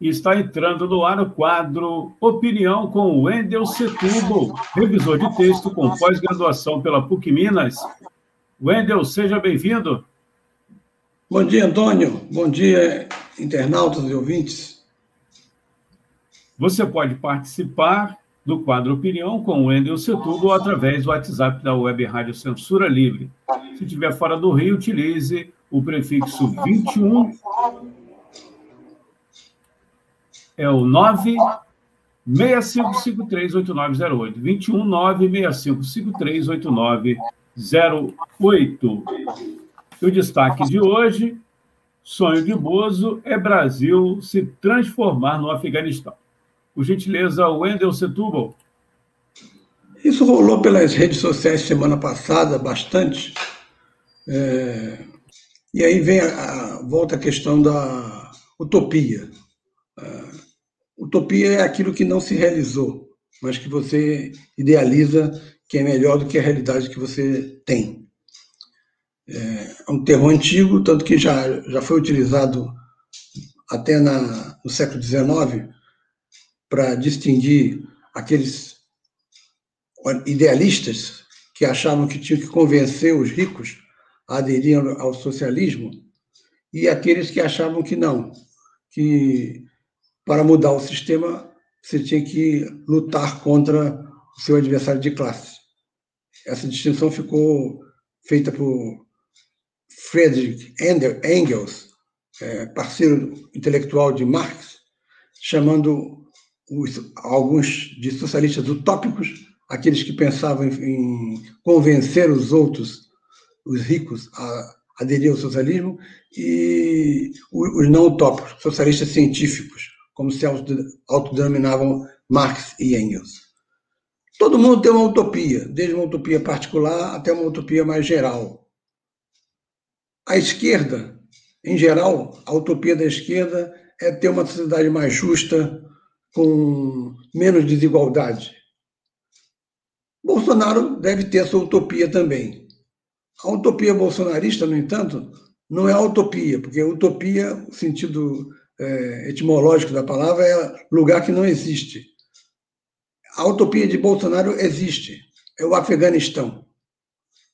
e está entrando no ar o quadro Opinião com o Wendel Setúbal, revisor de texto com pós-graduação pela PUC Minas. Wendel, seja bem-vindo. Bom dia, Antônio. Bom dia, internautas e ouvintes. Você pode participar do quadro Opinião com o Wendel Setúbal através do WhatsApp da Web Rádio Censura Livre. Se estiver fora do Rio, utilize o prefixo 21 é o 965538908. 21 965538908. E o destaque de hoje: sonho de Bozo é Brasil se transformar no Afeganistão. Por gentileza, Wendel Setúbal. Isso rolou pelas redes sociais semana passada bastante. É... E aí vem a, volta a questão da utopia. Utopia é aquilo que não se realizou, mas que você idealiza que é melhor do que a realidade que você tem. É, é um termo antigo, tanto que já, já foi utilizado até na, no século XIX para distinguir aqueles idealistas que achavam que tinham que convencer os ricos a aderir ao socialismo e aqueles que achavam que não, que para mudar o sistema, você tinha que lutar contra o seu adversário de classe. Essa distinção ficou feita por Friedrich Engels, é, parceiro intelectual de Marx, chamando os, alguns de socialistas utópicos, aqueles que pensavam em, em convencer os outros, os ricos, a aderir ao socialismo, e os não utópicos, socialistas científicos, como se autodenominavam Marx e Engels. Todo mundo tem uma utopia, desde uma utopia particular até uma utopia mais geral. A esquerda, em geral, a utopia da esquerda é ter uma sociedade mais justa, com menos desigualdade. Bolsonaro deve ter sua utopia também. A utopia bolsonarista, no entanto, não é a utopia, porque utopia, o sentido é, etimológico da palavra é lugar que não existe. A utopia de Bolsonaro existe, é o Afeganistão.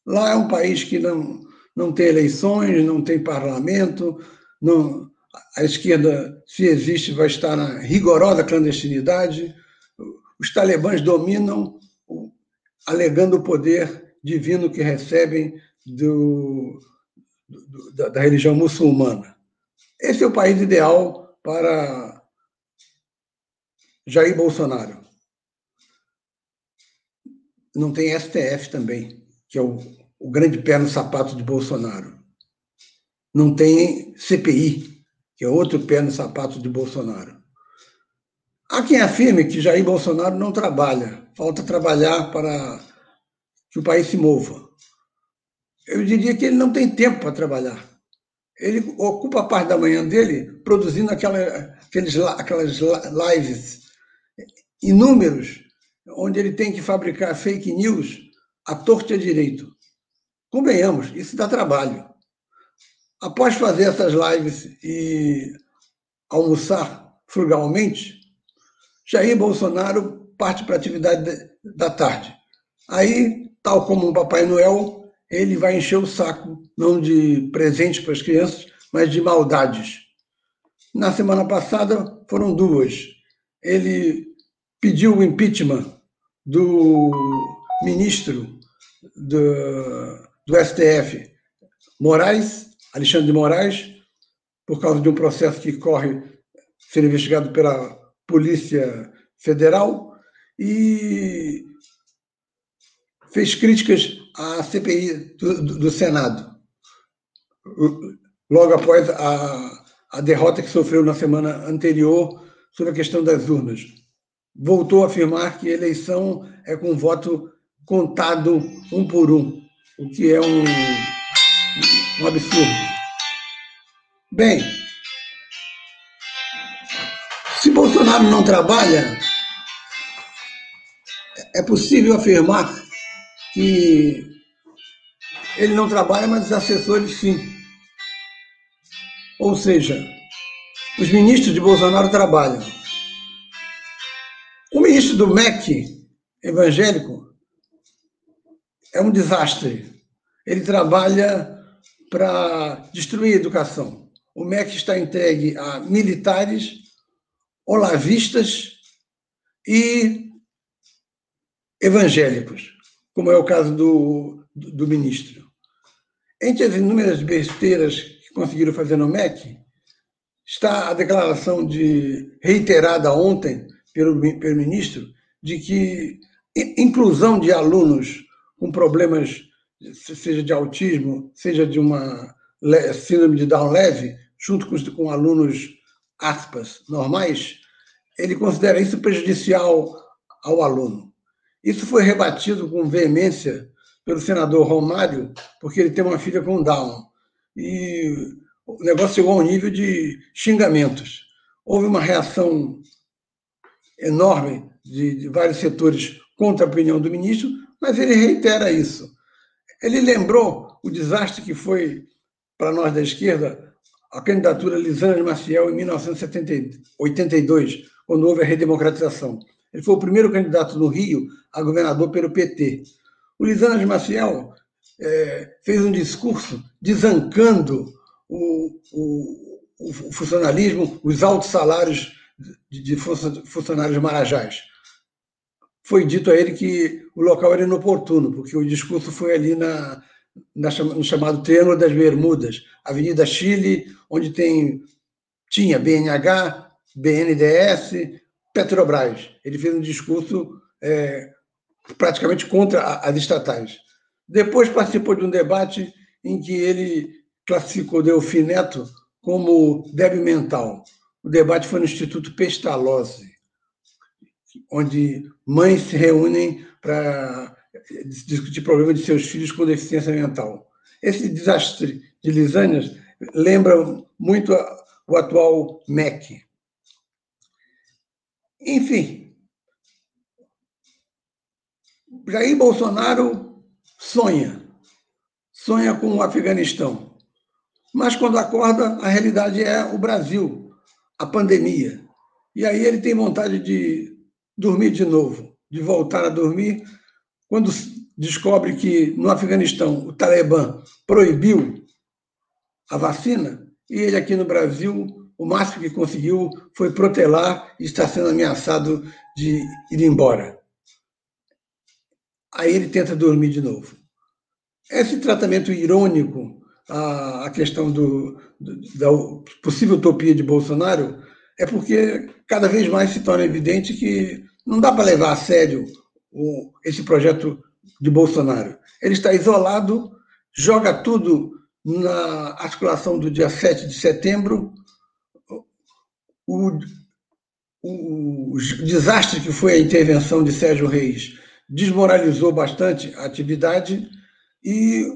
Lá é um país que não, não tem eleições, não tem parlamento, não, a esquerda, se existe, vai estar na rigorosa clandestinidade. Os talibãs dominam, alegando o poder divino que recebem do, do da, da religião muçulmana. Esse é o país ideal para Jair Bolsonaro. Não tem STF também, que é o, o grande pé no sapato de Bolsonaro. Não tem CPI, que é outro pé no sapato de Bolsonaro. Há quem afirme que Jair Bolsonaro não trabalha, falta trabalhar para que o país se mova. Eu diria que ele não tem tempo para trabalhar ele ocupa a parte da manhã dele produzindo aquela, aqueles, aquelas lives inúmeros, onde ele tem que fabricar fake news à torta e à direito. Convenhamos, isso dá trabalho. Após fazer essas lives e almoçar frugalmente, Jair Bolsonaro parte para a atividade da tarde. Aí, tal como um Papai Noel, ele vai encher o saco, não de presentes para as crianças, mas de maldades. Na semana passada foram duas. Ele pediu o impeachment do ministro do, do STF, Moraes, Alexandre de Moraes, por causa de um processo que corre sendo investigado pela Polícia Federal, e fez críticas à CPI do, do, do Senado, logo após a, a derrota que sofreu na semana anterior sobre a questão das urnas. voltou a afirmar que eleição é com voto contado um por um, o que é um, um absurdo. Bem, se Bolsonaro não trabalha, é possível afirmar que ele não trabalha, mas os assessores sim. Ou seja, os ministros de Bolsonaro trabalham. O ministro do MEC evangélico é um desastre. Ele trabalha para destruir a educação. O MEC está entregue a militares, olavistas e evangélicos, como é o caso do, do, do ministro. Entre as inúmeras besteiras que conseguiram fazer no MEC, está a declaração de reiterada ontem pelo, pelo ministro de que inclusão de alunos com problemas, seja de autismo, seja de uma síndrome de Down leve, junto com, com alunos, aspas, normais, ele considera isso prejudicial ao aluno. Isso foi rebatido com veemência pelo senador Romário, porque ele tem uma filha com Down. E o negócio chegou ao nível de xingamentos. Houve uma reação enorme de, de vários setores contra a opinião do ministro, mas ele reitera isso. Ele lembrou o desastre que foi para nós da esquerda a candidatura Lisana de Maciel em 1982, quando houve a redemocratização. Ele foi o primeiro candidato no Rio a governador pelo PT. O Lisana de Maciel é, fez um discurso desancando o, o, o, funcionalismo, os altos salários de, de funcionários marajás. Foi dito a ele que o local era inoportuno, porque o discurso foi ali na, na, no chamado Triângulo das Bermudas, Avenida Chile, onde tem, tinha BNH, BNDES, Petrobras. Ele fez um discurso é, praticamente contra as estatais. Depois participou de um debate em que ele classificou Delfim Neto como débil mental. O debate foi no Instituto Pestalozzi, onde mães se reúnem para discutir problemas de seus filhos com deficiência mental. Esse desastre de Lisânias lembra muito o atual MEC. Enfim, Jair Bolsonaro sonha, sonha com o Afeganistão. Mas quando acorda, a realidade é o Brasil, a pandemia. E aí ele tem vontade de dormir de novo, de voltar a dormir, quando descobre que no Afeganistão o Talibã proibiu a vacina, e ele aqui no Brasil, o máximo que conseguiu foi protelar e está sendo ameaçado de ir embora. Aí ele tenta dormir de novo. Esse tratamento irônico à questão do, da possível utopia de Bolsonaro é porque cada vez mais se torna evidente que não dá para levar a sério o, esse projeto de Bolsonaro. Ele está isolado, joga tudo na articulação do dia 7 de setembro. O, o, o desastre que foi a intervenção de Sérgio Reis desmoralizou bastante a atividade e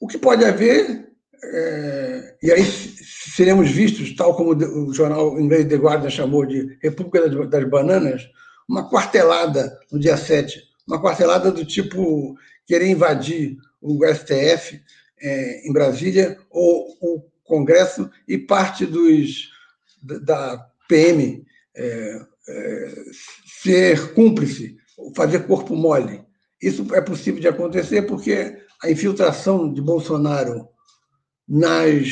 o que pode haver, é, e aí seremos vistos, tal como o jornal inglês The Guardian chamou de República das Bananas, uma quartelada no dia 7, uma quartelada do tipo querer invadir o STF é, em Brasília ou o Congresso e parte dos da PM é, é, ser cúmplice, fazer corpo mole. Isso é possível de acontecer porque a infiltração de Bolsonaro nas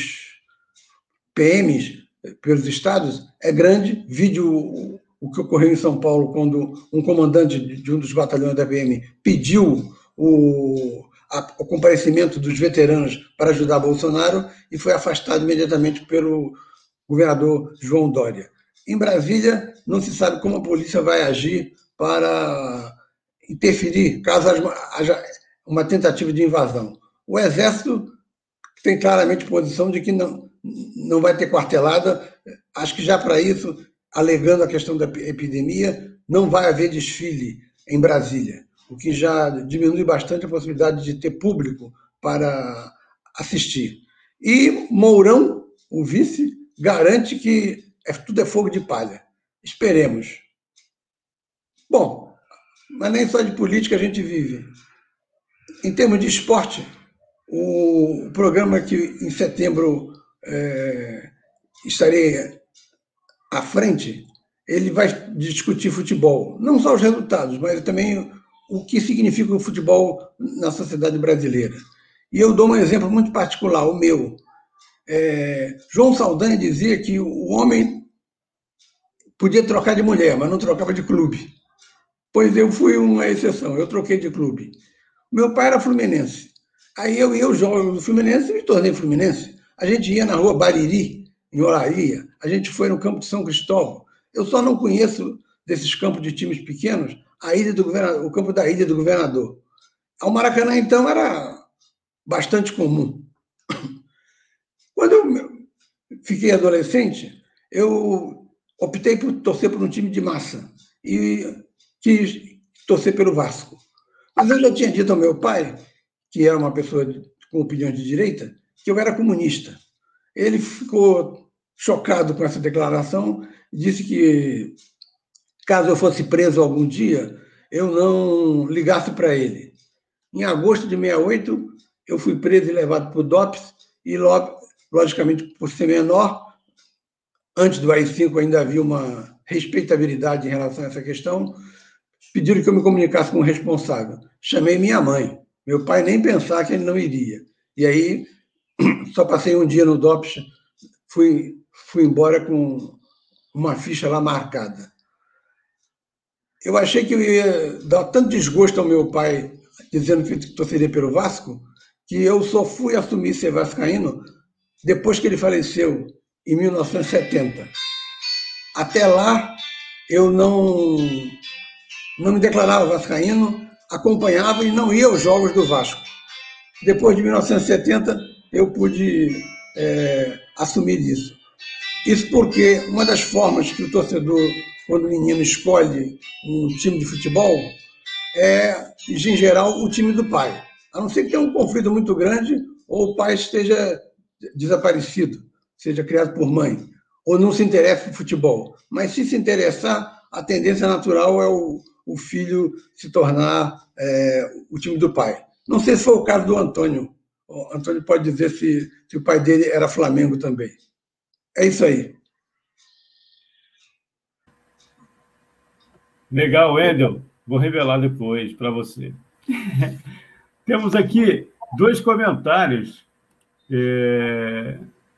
PMs pelos estados é grande. Vídeo o que ocorreu em São Paulo quando um comandante de um dos batalhões da PM pediu o, a, o comparecimento dos veteranos para ajudar Bolsonaro e foi afastado imediatamente pelo governador João Dória. Em Brasília, não se sabe como a polícia vai agir para interferir caso haja uma tentativa de invasão. O Exército tem claramente posição de que não, não vai ter quartelada. Acho que já para isso alegando a questão da epidemia, não vai haver desfile em Brasília, o que já diminui bastante a possibilidade de ter público para assistir. E Mourão, o vice, garante que é, tudo é fogo de palha. Esperemos. Bom, mas nem só de política a gente vive. Em termos de esporte, o programa que em setembro é, estarei à frente, ele vai discutir futebol. Não só os resultados, mas também o que significa o futebol na sociedade brasileira. E eu dou um exemplo muito particular, o meu. É, João Saldanha dizia que o homem podia trocar de mulher, mas não trocava de clube. Pois eu fui uma exceção, eu troquei de clube. Meu pai era fluminense. Aí eu ia jogo do Fluminense e me tornei fluminense. A gente ia na rua Bariri, em Olaria, a gente foi no campo de São Cristóvão. Eu só não conheço desses campos de times pequenos a ilha do o campo da Ilha do Governador. O Maracanã, então, era bastante comum. Quando eu fiquei adolescente, eu optei por torcer por um time de massa e quis torcer pelo Vasco. Mas eu já tinha dito ao meu pai, que era uma pessoa com opinião de direita, que eu era comunista. Ele ficou chocado com essa declaração e disse que, caso eu fosse preso algum dia, eu não ligasse para ele. Em agosto de 68, eu fui preso e levado para o DOPS, e, logicamente, por ser menor, antes do AI-5 ainda havia uma respeitabilidade em relação a essa questão, pediram que eu me comunicasse com o responsável. Chamei minha mãe. Meu pai nem pensar que ele não iria. E aí, só passei um dia no DOPS, fui, fui embora com uma ficha lá marcada. Eu achei que eu ia dar tanto desgosto ao meu pai dizendo que torceria pelo Vasco, que eu só fui assumir ser vascaíno depois que ele faleceu, em 1970. Até lá, eu não, não me declarava vascaíno, acompanhava e não ia aos jogos do Vasco. Depois de 1970, eu pude é, assumir isso. Isso porque uma das formas que o torcedor, quando o menino escolhe um time de futebol, é, em geral, o time do pai. A não ser que tenha um conflito muito grande ou o pai esteja desaparecido, seja criado por mãe, ou não se interessa por futebol. Mas se se interessar, a tendência natural é o, o filho se tornar é, o time do pai. Não sei se foi o caso do Antônio. O Antônio pode dizer se, se o pai dele era Flamengo também. É isso aí. Legal, Wendel. Vou revelar depois para você. Temos aqui dois comentários. É...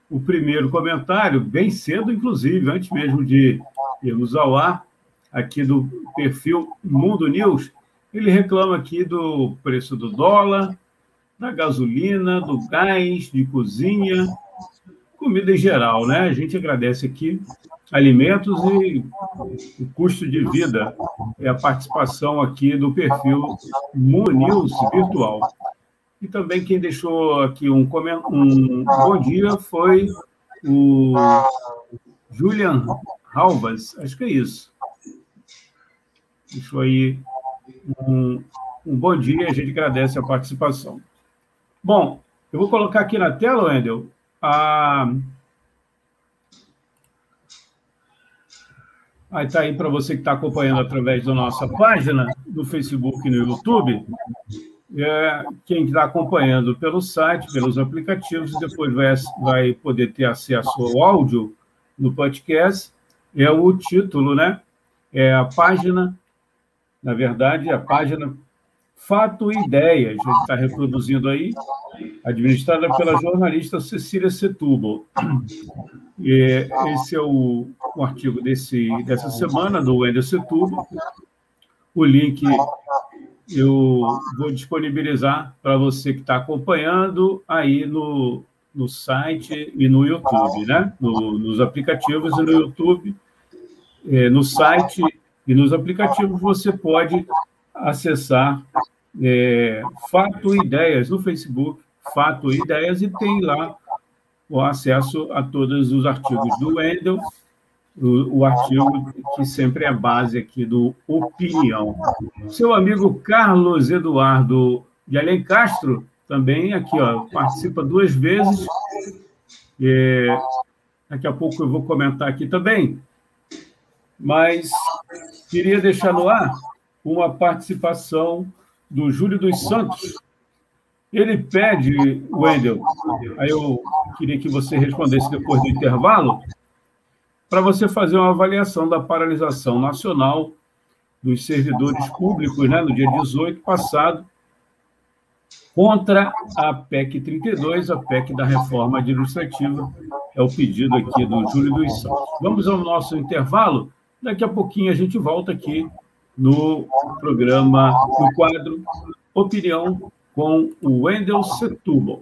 O primeiro comentário, bem cedo, inclusive, antes mesmo de irmos ao ar, aqui do perfil Mundo News, ele reclama aqui do preço do dólar, da gasolina, do gás, de cozinha, comida em geral, né? A gente agradece aqui alimentos e o custo de vida é a participação aqui do perfil Mundo News Virtual. E também quem deixou aqui um, um bom dia foi o Julian Halvas, acho que é isso. Deixou aí um, um bom dia, a gente agradece a participação. Bom, eu vou colocar aqui na tela, Wendel, a. Aí está aí para você que está acompanhando através da nossa página, no Facebook e no YouTube. É, quem está acompanhando pelo site, pelos aplicativos, depois vai, vai poder ter acesso ao áudio no podcast. É o título, né? É a página, na verdade, a página Fato e Ideias, a gente está reproduzindo aí, administrada pela jornalista Cecília Setúbal. E esse é o, o artigo desse, dessa semana, do Wender Setúbal. O link eu vou disponibilizar para você que está acompanhando aí no, no site e no YouTube, né? No, nos aplicativos e no YouTube. É, no site e nos aplicativos você pode acessar é, Fato Ideias no Facebook, Fato Ideias, e tem lá o acesso a todos os artigos do Wendel o, o, artigo que sempre é base aqui do Opinião. Seu amigo Carlos Eduardo de Alencastro também aqui, ó, participa duas vezes. É, daqui a pouco eu vou comentar aqui também. Mas queria deixar no ar uma participação do Júlio dos Santos. Ele pede, Wendel, aí eu queria que você respondesse depois do intervalo, para você fazer uma avaliação da paralisação nacional dos servidores públicos né, no dia 18 passado, contra a PEC 32, a PEC da reforma administrativa. É o pedido aqui do Júlio dos Santos. Vamos ao nosso intervalo. Daqui a pouquinho a gente volta aqui no programa, no quadro Opinião com o Wendel Setúbal.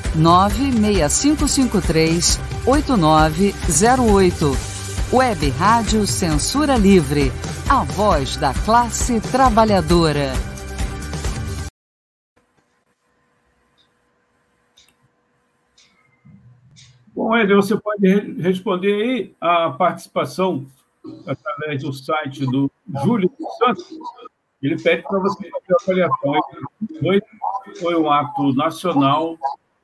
96553 8908. Web Rádio Censura Livre. A voz da classe trabalhadora. Bom, Eder, você pode responder aí a participação através do site do Júlio Santos. Ele pede para você fazer a avaliação. Foi, foi um ato nacional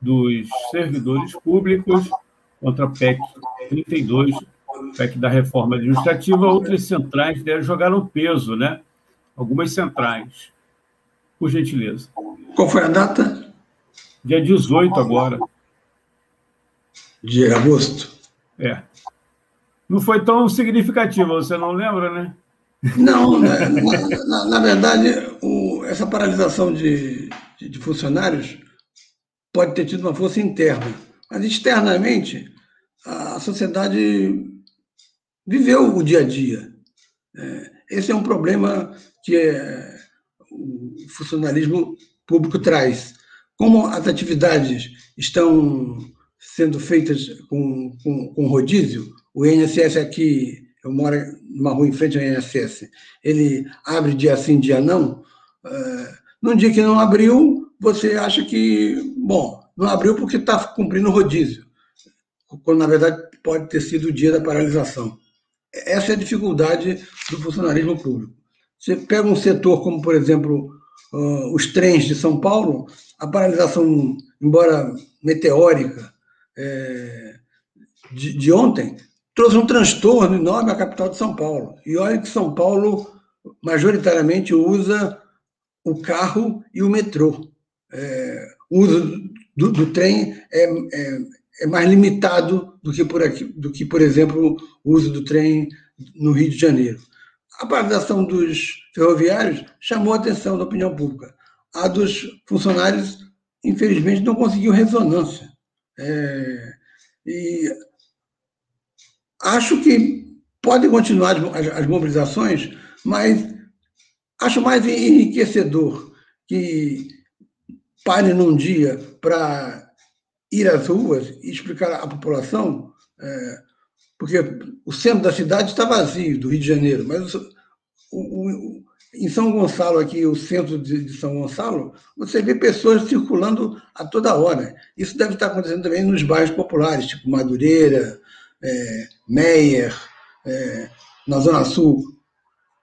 dos servidores públicos contra a PEC 32, PEC da reforma administrativa. Outras centrais devem jogar no peso, né? Algumas centrais. Por gentileza. Qual foi a data? Dia 18 agora. De agosto? É. Não foi tão significativa, você não lembra, né? Não, né? na, na, na verdade, o, essa paralisação de, de, de funcionários pode ter tido uma força interna, mas externamente a sociedade viveu o dia a dia. É, esse é um problema que é, o funcionalismo público traz. Como as atividades estão sendo feitas com, com, com rodízio, o INSS aqui, eu moro numa rua em frente ao INSS, ele abre dia sim, dia não. É, num dia que não abriu, você acha que, bom, não abriu porque está cumprindo o rodízio, quando na verdade pode ter sido o dia da paralisação. Essa é a dificuldade do funcionalismo público. Você pega um setor como, por exemplo, uh, os trens de São Paulo, a paralisação, embora meteórica, é, de, de ontem, trouxe um transtorno enorme à capital de São Paulo. E olha que São Paulo majoritariamente usa o carro e o metrô. É, uso do, do trem é, é, é, mais limitado do que, por aqui, do que, por exemplo, o uso do trem no Rio de Janeiro. A paralisação dos ferroviários chamou a atenção da opinião pública. A dos funcionários, infelizmente, não conseguiu ressonância. É, e acho que podem continuar as, as mobilizações, mas Acho mais enriquecedor que pare num dia para ir às ruas e explicar à população, é, porque o centro da cidade está vazio, do Rio de Janeiro, mas o, o, em São Gonçalo, aqui, o centro de, de, São Gonçalo, você vê pessoas circulando a toda hora. Isso deve estar acontecendo também nos bairros populares, tipo Madureira, é, Meier, é, na Zona Sul,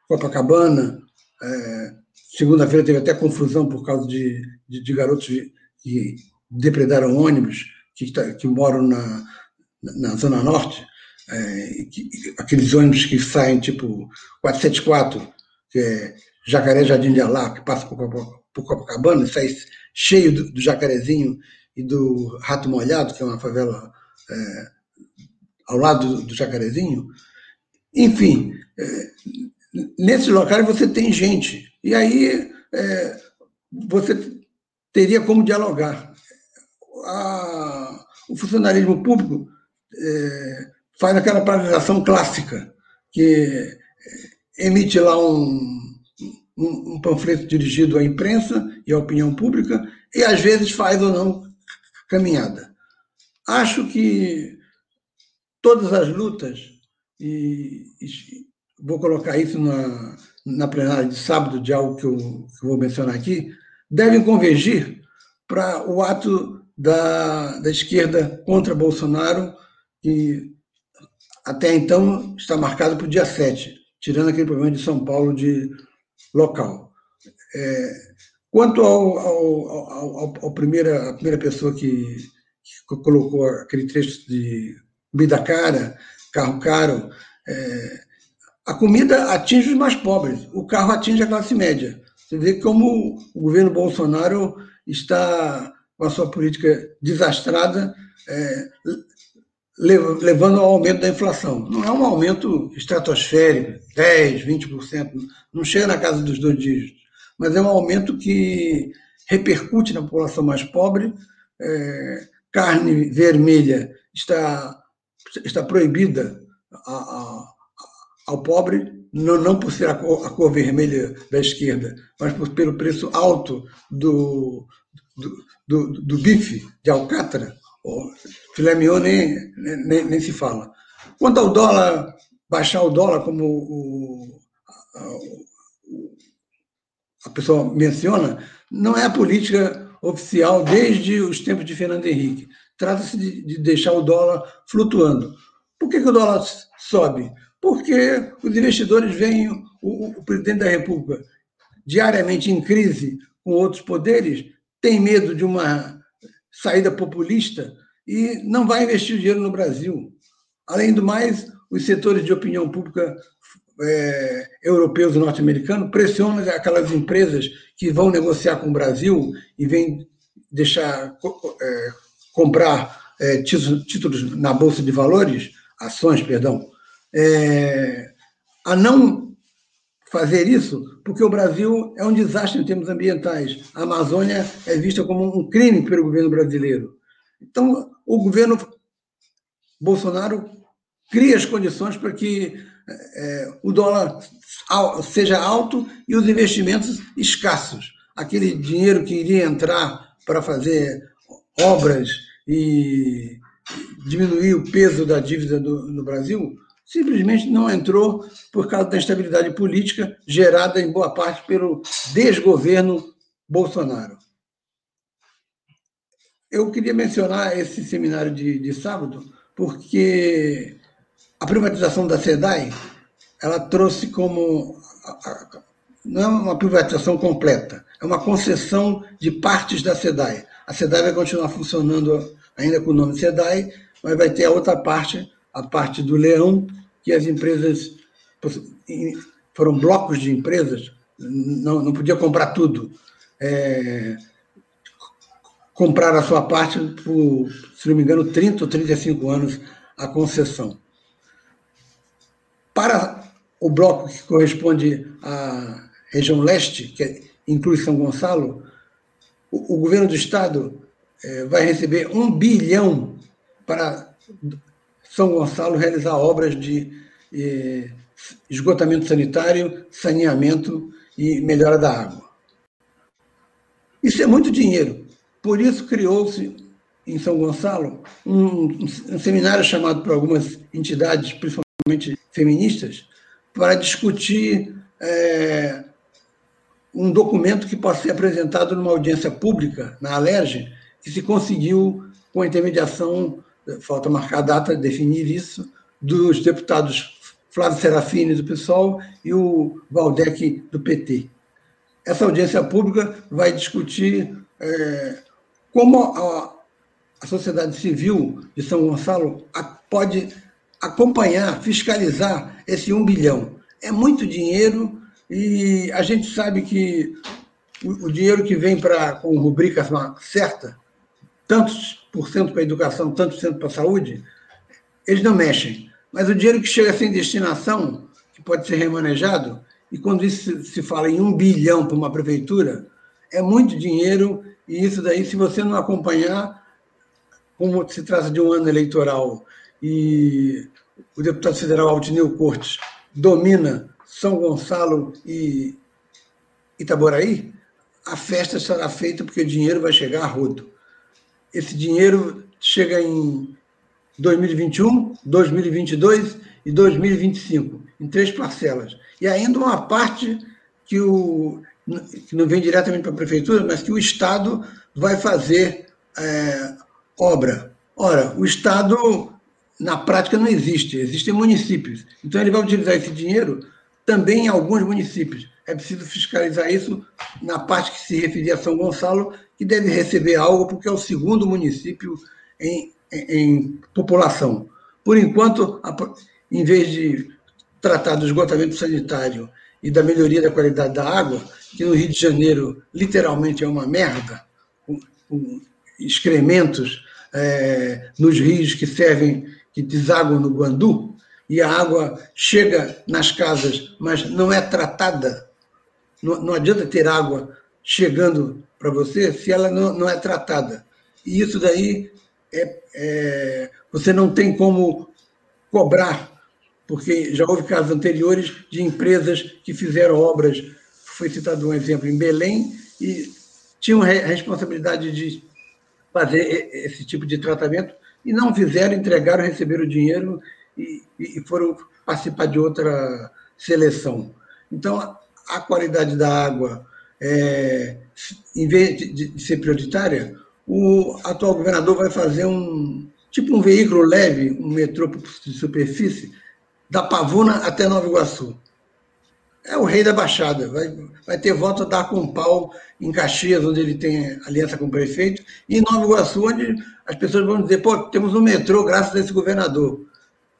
Copacabana. É, Segunda-feira teve até confusão por causa de, de, de garotos que depredaram ônibus, que, tá, que moram na, na Zona Norte, é, aqueles ônibus que saem tipo 474, que é Jacaré Jardim de Alá, que passa por, por Copacabana, sai cheio do, do, Jacarezinho e do Rato Molhado, que é uma favela é, ao lado do, do Jacarezinho. Enfim, é, nesses locais você tem gente. E aí é, você teria como dialogar. A, o funcionalismo público é, faz aquela paralisação clássica, que emite lá um, um, um, panfleto dirigido à imprensa e à opinião pública, e às vezes faz ou não caminhada. Acho que todas as lutas, e, e vou colocar isso na, na plenária de sábado, de algo que eu, que eu vou mencionar aqui, devem convergir para o ato da, da esquerda contra Bolsonaro, que até então está marcado para o dia 7, tirando aquele problema de São Paulo de local. É, quanto ao, ao, ao, ao, primeira, a primeira pessoa que, que colocou aquele trecho de comida cara, carro caro, é, a comida atinge os mais pobres, o carro atinge a classe média. Você vê como o governo Bolsonaro está com a sua política desastrada, é, levando ao aumento da inflação. Não é um aumento estratosférico, 10%, 20%, não chega na casa dos dois dígitos, mas é um aumento que repercute na população mais pobre. É, carne vermelha está, está proibida a, a, ao pobre, não, não por ser a cor, a cor, vermelha da esquerda, mas por, pelo preço alto do, do, do, do bife de alcatra, o filé mignon nem, nem, nem, se fala. Quanto ao dólar, baixar o dólar, como o, a, a pessoa menciona, não é a política oficial desde os tempos de Fernando Henrique. Trata-se de, de, deixar o dólar flutuando. Por que, que o dólar sobe? Porque os investidores veem o, o presidente da República diariamente em crise com outros poderes, tem medo de uma saída populista e não vai investir dinheiro no Brasil. Além do mais, os setores de opinião pública é, europeus e norte-americanos pressionam aquelas empresas que vão negociar com o Brasil e vêm deixar é, comprar é, títulos, títulos, na Bolsa de Valores, ações, perdão, é, a não fazer isso, porque o Brasil é um desastre em termos ambientais. A Amazônia é vista como um crime pelo governo brasileiro. Então, o governo Bolsonaro cria as condições para que é, o dólar seja alto e os investimentos escassos. Aquele dinheiro que iria entrar para fazer obras e diminuir o peso da dívida do, no Brasil simplesmente não entrou por causa da instabilidade política gerada em boa parte pelo desgoverno Bolsonaro. Eu queria mencionar esse seminário de, de sábado porque a privatização da SEDAI ela trouxe como não é uma privatização completa, é uma concessão de partes da SEDAI. A SEDAI vai continuar funcionando ainda com o nome SEDAI, mas vai ter a outra parte a parte do leão, que as empresas foram blocos de empresas, não, não podia comprar tudo. É, comprar a sua parte por, se não me engano, 30 ou 35 anos a concessão. Para o bloco que corresponde à região leste, que inclui São Gonçalo, o, o governo do estado é, vai receber um bilhão para são Gonçalo realizar obras de eh, esgotamento sanitário, saneamento e melhora da água. Isso é muito dinheiro. Por isso criou-se em São Gonçalo um, um seminário chamado por algumas entidades, principalmente feministas, para discutir é, um documento que possa ser apresentado numa audiência pública na Alerj, que se conseguiu com a intermediação falta marcar a data, definir isso, dos deputados Flávio Serafini, do PSOL, e o Valdec, do PT. Essa audiência pública vai discutir é, como a, a sociedade civil de São Gonçalo pode acompanhar, fiscalizar esse um bilhão. É muito dinheiro e a gente sabe que o, dinheiro que vem para com rubrica certa, tantos por cento para a educação, tantos por cento para a saúde, eles não mexem. Mas o dinheiro que chega sem destinação, que pode ser remanejado, e quando isso se fala em um bilhão para uma prefeitura, é muito dinheiro, e isso daí, se você não acompanhar, como se trata de um ano eleitoral e o deputado federal Altineu Cortes domina São Gonçalo e Itaboraí, a festa será feita porque o dinheiro vai chegar a rodo. Esse dinheiro chega em 2021, 2022 e 2025, em três parcelas. E ainda uma parte que, o, que não vem diretamente para a prefeitura, mas que o Estado vai fazer é, obra. Ora, o Estado, na prática, não existe, existem municípios. Então, ele vai utilizar esse dinheiro também em alguns municípios. É preciso fiscalizar isso na parte que se referir a São Gonçalo, que deve receber algo, porque é o segundo município em, em, em população. Por enquanto, em vez de tratar do esgotamento sanitário e da melhoria da qualidade da água, que no Rio de Janeiro literalmente é uma merda, com, com excrementos é, nos rios que servem, que desaguam no Guandu, e a água chega nas casas, mas não é tratada. Não, não adianta ter água chegando para você se ela não, não é tratada. E isso daí é, é, você não tem como cobrar, porque já houve casos anteriores de empresas que fizeram obras, foi citado um exemplo em Belém, e tinham a responsabilidade de fazer esse tipo de tratamento e não fizeram, entregaram, receberam o dinheiro e, e foram participar de outra seleção. Então, a qualidade da água, é, em vez de, de, ser prioritária, o atual governador vai fazer um tipo um veículo leve, um metrô de superfície, da Pavuna até Nova Iguaçu é o rei da Baixada. Vai, vai ter voto a dar com pau em Caxias, onde ele tem aliança com o prefeito, e em Nova Iguaçu, onde as pessoas vão dizer, pô, temos um metrô graças a esse governador.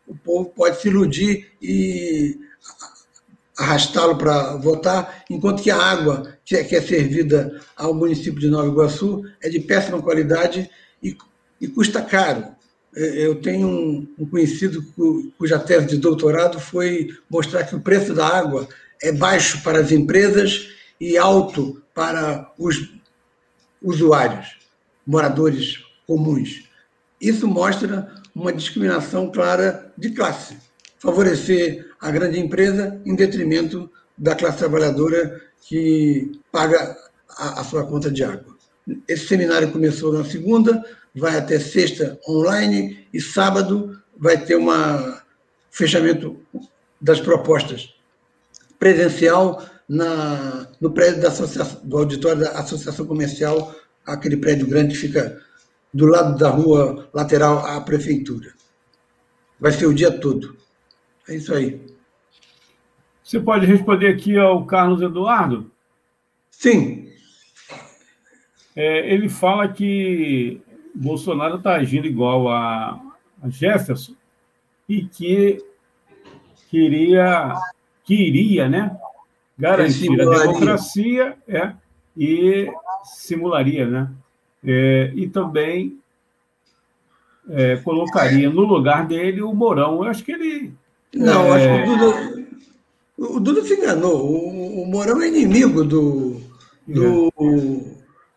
O povo pode se iludir e arrastá-lo para votar, enquanto que a água que é, que é, servida ao município de Nova Iguaçu é de péssima qualidade e, e custa caro. É, eu tenho um, um conhecido cuja tese de doutorado foi mostrar que o preço da água é baixo para as empresas e alto para os usuários, moradores comuns. Isso mostra uma discriminação clara de classe, favorecer a grande empresa em detrimento da classe trabalhadora que paga a, a sua conta de água. Esse seminário começou na segunda, vai até sexta online e sábado vai ter um fechamento das propostas presencial na, no prédio da associação, do auditório da Associação Comercial, aquele prédio grande que fica do lado da rua lateral à prefeitura. Vai ser o dia todo. É isso aí. Você pode responder aqui ao Carlos Eduardo? Sim. É, ele fala que Bolsonaro está agindo igual a, a Jefferson e que queria que iria né, garantir a democracia é, e simularia, né? É, e também é, colocaria no lugar dele o Mourão. Eu acho que ele. Não, é... acho que o Duda, o Duda se enganou. O, o Mourão é inimigo do, do,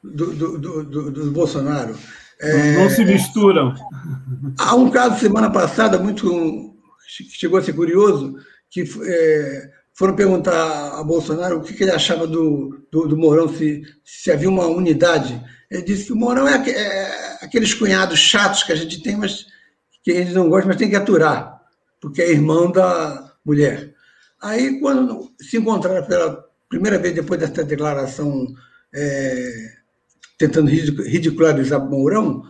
do, do, do, do Bolsonaro. Não, não, se misturam. Há um caso semana passada muito chegou a ser curioso que é, foram perguntar a Bolsonaro o que, que ele achava do, do, do, Mourão, se, se havia uma unidade. Ele disse que o Mourão é, é aqueles cunhados chatos que a gente tem, mas que eles não gostam, mas tem que aturar, porque é irmão da mulher. Aí, quando se encontraram pela primeira vez depois dessa declaração é, tentando ridicularizar o Mourão,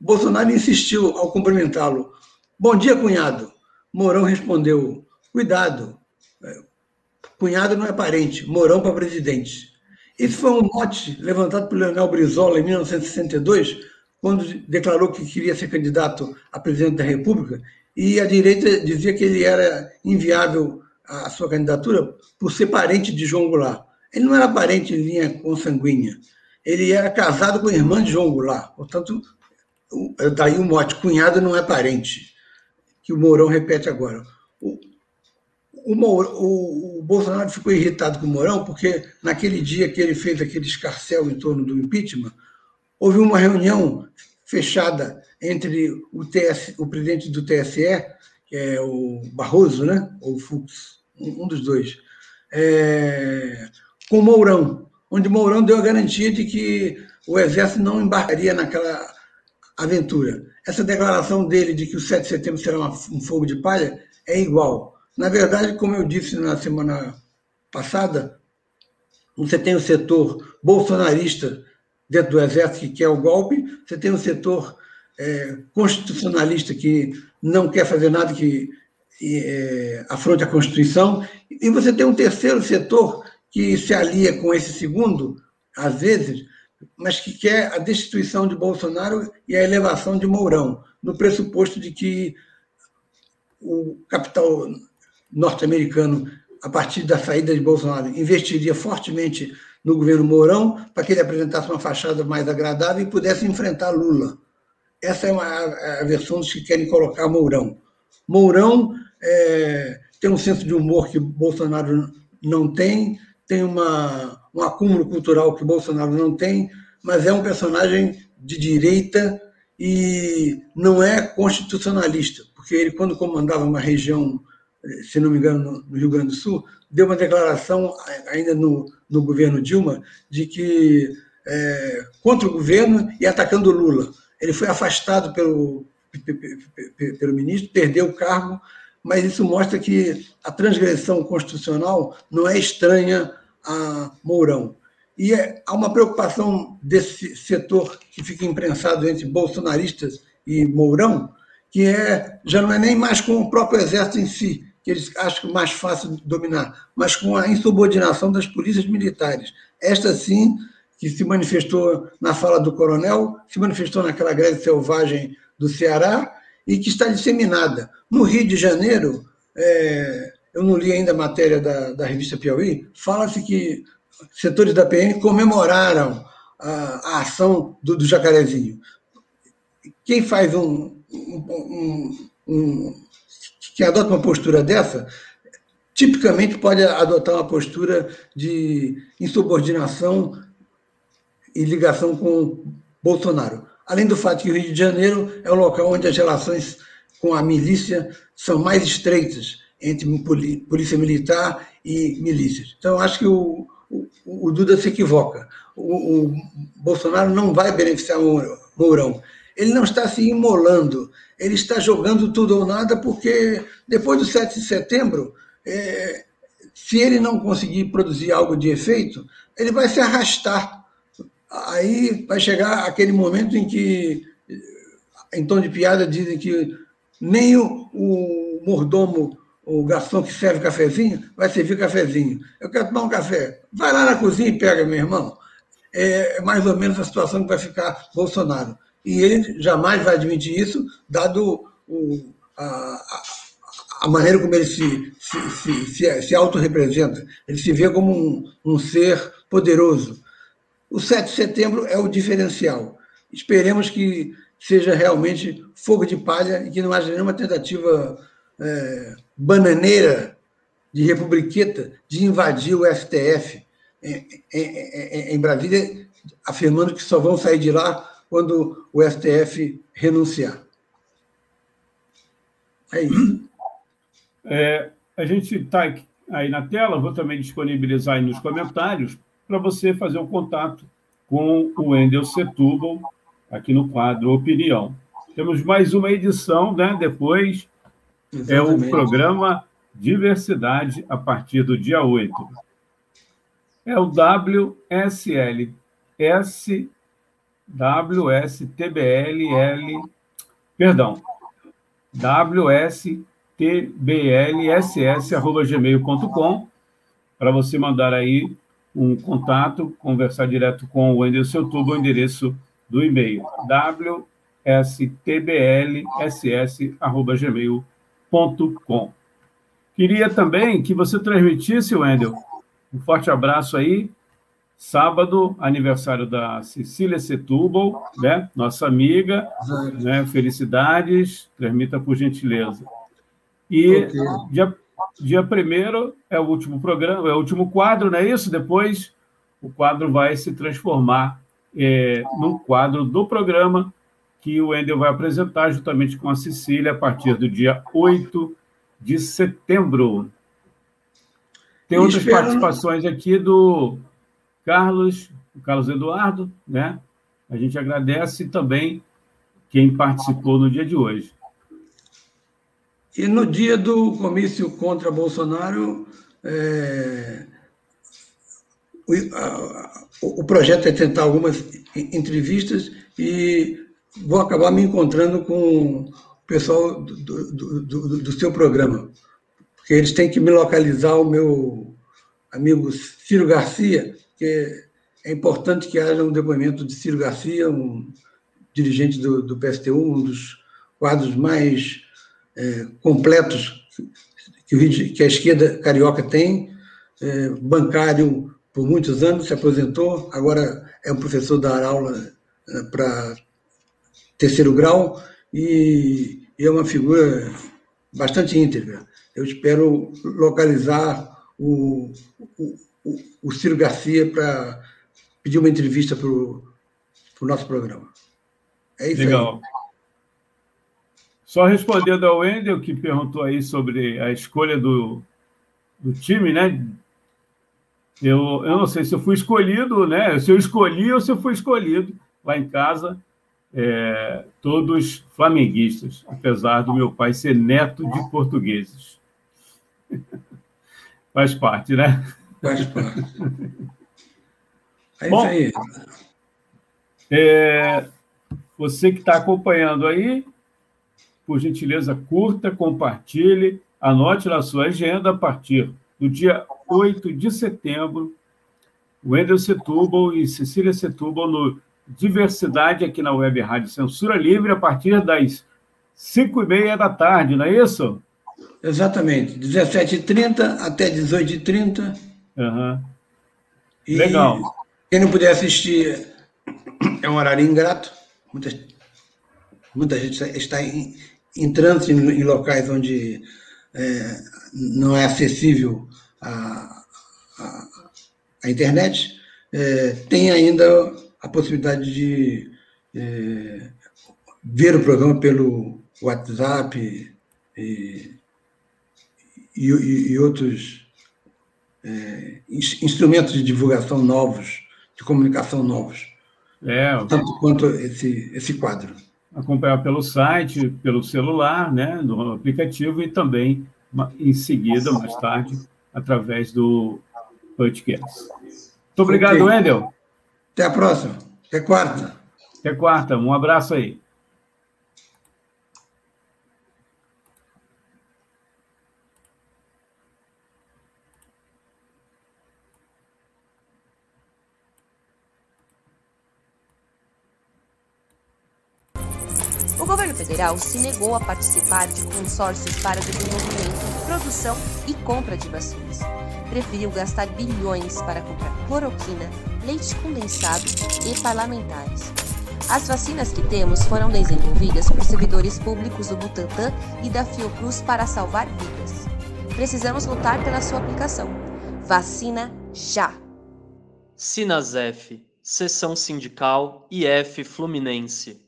Bolsonaro insistiu ao cumprimentá-lo. Bom dia, cunhado. Mourão respondeu: Cuidado, é, cunhado não é parente, Mourão para presidente. Esse foi um mote levantado por Leonel Brizola em 1962, quando declarou que queria ser candidato a presidente da República, e a direita dizia que ele era inviável a sua candidatura por ser parente de João Goulart. Ele não era parente em linha consanguínea. Ele era casado com a irmã de João Goulart. Portanto, daí o mote, cunhado não é parente, que o Mourão repete agora. O, o, o, o, Bolsonaro ficou irritado com o Mourão porque naquele dia que ele fez aquele escarcel em torno do impeachment, houve uma reunião fechada entre o, TS, o presidente do TSE, que é o Barroso, né? ou o Fux, um dos dois, é, com Mourão, onde Mourão deu a garantia de que o Exército não embarcaria naquela aventura. Essa declaração dele de que o 7 de setembro será um fogo de palha é igual. Na verdade, como eu disse na semana passada, você tem o setor bolsonarista dentro do Exército que quer o golpe, você tem o setor é, constitucionalista que não quer fazer nada que é, afronte a Constituição, e você tem um terceiro setor que se alia com esse segundo, às vezes, mas que quer a destituição de Bolsonaro e a elevação de Mourão, no pressuposto de que o capital norte-americano, a partir da saída de Bolsonaro, investiria fortemente no governo Mourão para que ele apresentasse uma fachada mais agradável e pudesse enfrentar Lula. Essa é uma, a versão dos que querem colocar Mourão. Mourão é, tem um senso de humor que Bolsonaro não tem, tem uma, um acúmulo cultural que Bolsonaro não tem, mas é um personagem de direita e não é constitucionalista, porque ele, quando comandava uma região, se não me engano, no Rio Grande do Sul, deu uma declaração, ainda no, no governo Dilma, de que é, contra o governo e atacando Lula. Ele foi afastado pelo, pelo ministro, perdeu o cargo, mas isso mostra que a transgressão constitucional não é estranha a Mourão. E é, há uma preocupação desse setor que fica imprensado entre bolsonaristas e Mourão, que é, já não é nem mais com o próprio exército em si, que eles acham mais fácil de dominar, mas com a insubordinação das polícias militares. Esta, sim, que se manifestou na fala do coronel, se manifestou naquela greve selvagem do Ceará e que está disseminada. No Rio de Janeiro, é, eu não li ainda a matéria da, da revista Piauí, fala-se que setores da PM comemoraram a, a ação do, do, Jacarezinho. Quem faz um, um, um, um quem adota uma postura dessa, tipicamente pode adotar uma postura de insubordinação e ligação com Bolsonaro. Além do fato que o Rio de Janeiro é o local onde as relações com a milícia são mais estreitas entre polícia militar e milícias. Então, acho que o, o, o Duda se equivoca. O, o, Bolsonaro não vai beneficiar o Mourão. Ele não está se imolando, ele está jogando tudo ou nada, porque depois do 7 de setembro, é, se ele não conseguir produzir algo de efeito, ele vai se arrastar. Aí vai chegar aquele momento em que, em tom de piada, dizem que nem o, o mordomo o garçom que serve cafezinho vai servir cafezinho. Eu quero tomar um café. Vai lá na cozinha e pega, meu irmão. É mais ou menos a situação que vai ficar Bolsonaro. E ele jamais vai admitir isso, dado o, a, a, maneira como ele se, se, se, se, se autorrepresenta. Ele se vê como um, um ser poderoso. O 7 de setembro é o diferencial. Esperemos que seja realmente fogo de palha e que não haja nenhuma tentativa é, bananeira de republiqueta de invadir o STF em, em, em, Brasília, afirmando que só vão sair de lá quando o STF renunciar. É isso. É, a gente está aí na tela, vou também disponibilizar aí nos comentários para você fazer um contato com o Wendel Setúbal aqui no quadro Opinião. Temos mais uma edição, né? Depois Exatamente. é o programa Diversidade a partir do dia 8. É o WSL, S, WSTBLL, perdão, WSTBLSS.gmail.com para você mandar aí um contato, conversar direto com o Seu Tubo, o endereço do e-mail wstblss.gmail.com. Queria também que você transmitisse, Wendel, um forte abraço aí. Sábado, aniversário da Cecília Setúbal, né? nossa amiga. Né? Felicidades, transmita por gentileza. E okay. dia, dia primeiro é o último programa, é o último quadro, não é isso? Depois o quadro vai se transformar é, num quadro do programa que o Wendel vai apresentar juntamente com a Cecília a partir do dia 8 de setembro. Tem outras Espero... participações aqui do Carlos, o Carlos Eduardo, né? A gente agradece também quem participou no dia de hoje. E no dia do comício contra Bolsonaro, é, o, a, o, projeto é tentar algumas entrevistas e vou acabar me encontrando com o pessoal do, do, do, do seu programa, porque eles têm que me localizar o meu amigo Ciro Garcia, que é importante que haja um depoimento de Ciro Garcia, um dirigente do, do PSTU, um dos quadros mais é, completos que, que, a esquerda carioca tem, é, bancário por muitos anos, se aposentou, agora é um professor dar aula é, para terceiro grau e, e é uma figura bastante íntegra. Eu espero localizar o, o Ciro Garcia para pedir uma entrevista para o nosso programa. É isso Legal. aí. Só respondendo ao Wendel, que perguntou aí sobre a escolha do, do time, né? Eu, eu não sei se eu fui escolhido, né? Se eu escolhi ou se eu fui escolhido lá em casa, é, todos flamenguistas, apesar do meu pai ser neto de portugueses. Faz parte, né? Faz parte. É Bom, aí. É, você que está acompanhando aí, por gentileza, curta, compartilhe, anote na sua agenda a partir do dia 8 de setembro, Wendel Setúbal e Cecília Setúbal no Diversidade aqui na Web Rádio Censura Livre a partir das 5 e meia da tarde, não é isso? Exatamente, 17h30 até 18h30. Uhum. Legal. Quem não puder assistir é um horário ingrato. Muita, muita gente está em, em trânsito em, em locais onde é, não é acessível a, a, a internet. É, tem ainda a possibilidade de é, ver o programa pelo WhatsApp e, e, e outros é, instrumentos de divulgação novos, de comunicação novos. É, tanto quanto esse, esse quadro. Acompanhar pelo site, pelo celular, né, no aplicativo e também em seguida, mais tarde, através do podcast. Muito obrigado, okay. Wendel. Até a próxima. Até quarta. Até quarta. Um abraço aí. Federal se negou a participar de consórcios para desenvolvimento, produção e compra de vacinas. Preferiu gastar bilhões para comprar cloroquina, leite condensado e parlamentares. As vacinas que temos foram desenvolvidas por servidores públicos do Butantan e da Fiocruz para salvar vidas. Precisamos lutar pela sua aplicação. Vacina já! Sinasef, Seção Sindical IF Fluminense.